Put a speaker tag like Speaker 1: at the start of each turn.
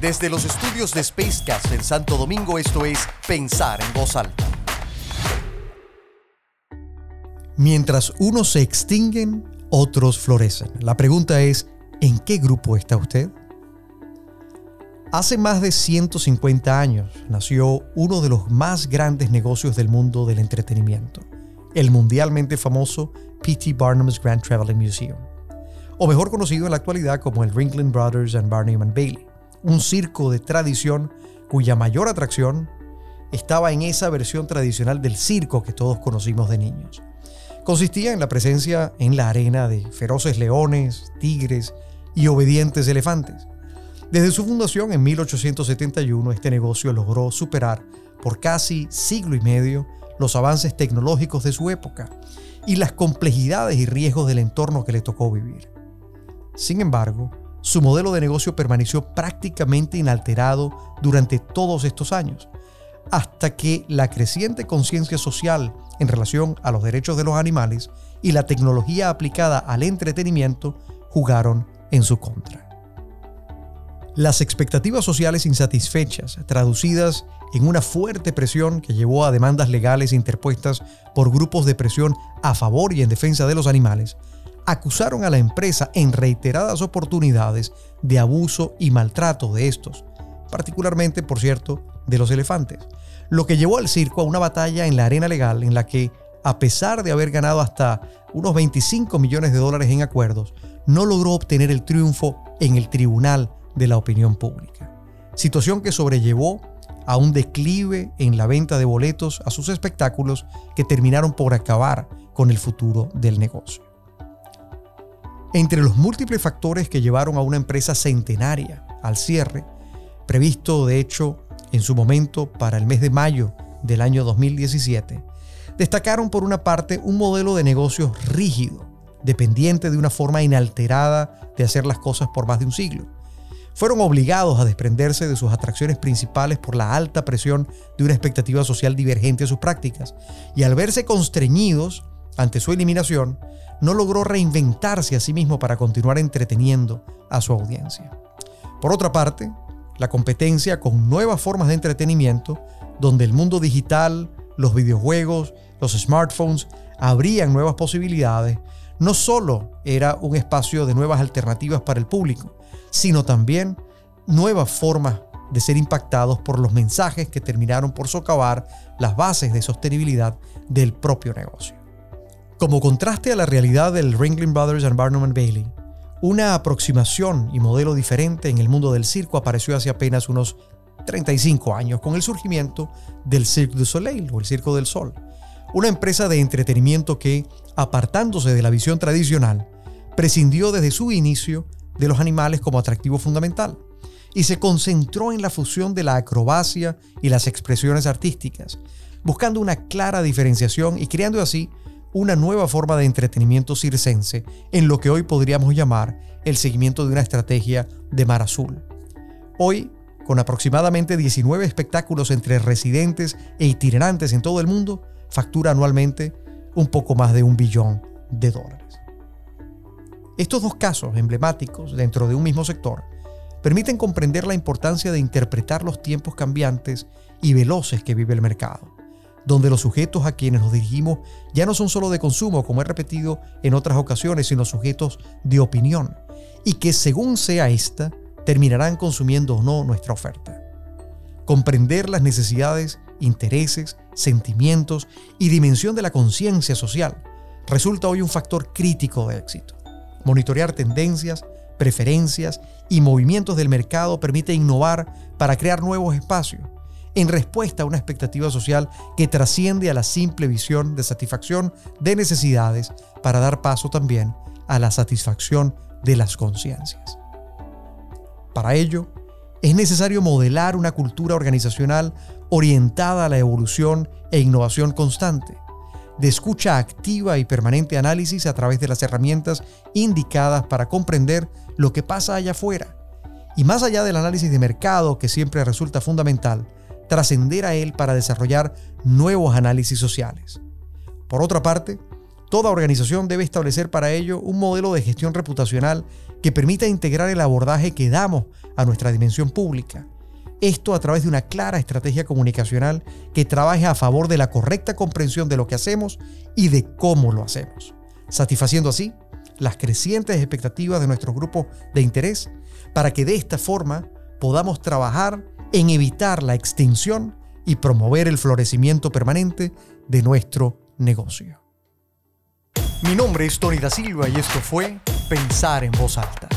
Speaker 1: Desde los estudios de Spacecast en Santo Domingo, esto es Pensar en Voz Alta. Mientras unos se extinguen, otros florecen. La pregunta es, ¿en qué grupo está usted? Hace más de 150 años nació uno de los más grandes negocios del mundo del entretenimiento, el mundialmente famoso P.T. Barnum's Grand Traveling Museum, o mejor conocido en la actualidad como el Ringling Brothers and Barnum and Bailey un circo de tradición cuya mayor atracción estaba en esa versión tradicional del circo que todos conocimos de niños. Consistía en la presencia en la arena de feroces leones, tigres y obedientes elefantes. Desde su fundación en 1871, este negocio logró superar por casi siglo y medio los avances tecnológicos de su época y las complejidades y riesgos del entorno que le tocó vivir. Sin embargo, su modelo de negocio permaneció prácticamente inalterado durante todos estos años, hasta que la creciente conciencia social en relación a los derechos de los animales y la tecnología aplicada al entretenimiento jugaron en su contra. Las expectativas sociales insatisfechas, traducidas en una fuerte presión que llevó a demandas legales interpuestas por grupos de presión a favor y en defensa de los animales, acusaron a la empresa en reiteradas oportunidades de abuso y maltrato de estos, particularmente, por cierto, de los elefantes, lo que llevó al circo a una batalla en la arena legal en la que, a pesar de haber ganado hasta unos 25 millones de dólares en acuerdos, no logró obtener el triunfo en el tribunal de la opinión pública. Situación que sobrellevó a un declive en la venta de boletos a sus espectáculos que terminaron por acabar con el futuro del negocio. Entre los múltiples factores que llevaron a una empresa centenaria al cierre, previsto de hecho en su momento para el mes de mayo del año 2017, destacaron por una parte un modelo de negocios rígido, dependiente de una forma inalterada de hacer las cosas por más de un siglo. Fueron obligados a desprenderse de sus atracciones principales por la alta presión de una expectativa social divergente a sus prácticas, y al verse constreñidos ante su eliminación, no logró reinventarse a sí mismo para continuar entreteniendo a su audiencia. Por otra parte, la competencia con nuevas formas de entretenimiento, donde el mundo digital, los videojuegos, los smartphones abrían nuevas posibilidades, no solo era un espacio de nuevas alternativas para el público, sino también nuevas formas de ser impactados por los mensajes que terminaron por socavar las bases de sostenibilidad del propio negocio. Como contraste a la realidad del Ringling Brothers and Barnum Bailey, una aproximación y modelo diferente en el mundo del circo apareció hace apenas unos 35 años con el surgimiento del Cirque du Soleil o el Circo del Sol, una empresa de entretenimiento que, apartándose de la visión tradicional, prescindió desde su inicio de los animales como atractivo fundamental y se concentró en la fusión de la acrobacia y las expresiones artísticas, buscando una clara diferenciación y creando así una nueva forma de entretenimiento circense en lo que hoy podríamos llamar el seguimiento de una estrategia de mar azul. Hoy, con aproximadamente 19 espectáculos entre residentes e itinerantes en todo el mundo, factura anualmente un poco más de un billón de dólares. Estos dos casos emblemáticos dentro de un mismo sector permiten comprender la importancia de interpretar los tiempos cambiantes y veloces que vive el mercado donde los sujetos a quienes nos dirigimos ya no son solo de consumo, como he repetido en otras ocasiones, sino sujetos de opinión, y que según sea esta, terminarán consumiendo o no nuestra oferta. Comprender las necesidades, intereses, sentimientos y dimensión de la conciencia social resulta hoy un factor crítico de éxito. Monitorear tendencias, preferencias y movimientos del mercado permite innovar para crear nuevos espacios en respuesta a una expectativa social que trasciende a la simple visión de satisfacción de necesidades para dar paso también a la satisfacción de las conciencias. Para ello, es necesario modelar una cultura organizacional orientada a la evolución e innovación constante, de escucha activa y permanente análisis a través de las herramientas indicadas para comprender lo que pasa allá afuera. Y más allá del análisis de mercado que siempre resulta fundamental, trascender a él para desarrollar nuevos análisis sociales. Por otra parte, Toda organización debe establecer para ello un modelo de gestión reputacional que permita integrar el abordaje que damos a nuestra dimensión pública. Esto a través de una clara estrategia comunicacional que trabaje a favor de la correcta comprensión de lo que hacemos y de cómo lo hacemos, satisfaciendo así las crecientes expectativas de nuestros grupos de interés para que de esta forma podamos trabajar en evitar la extinción y promover el florecimiento permanente de nuestro negocio. Mi nombre es Tony da Silva y esto fue Pensar en voz alta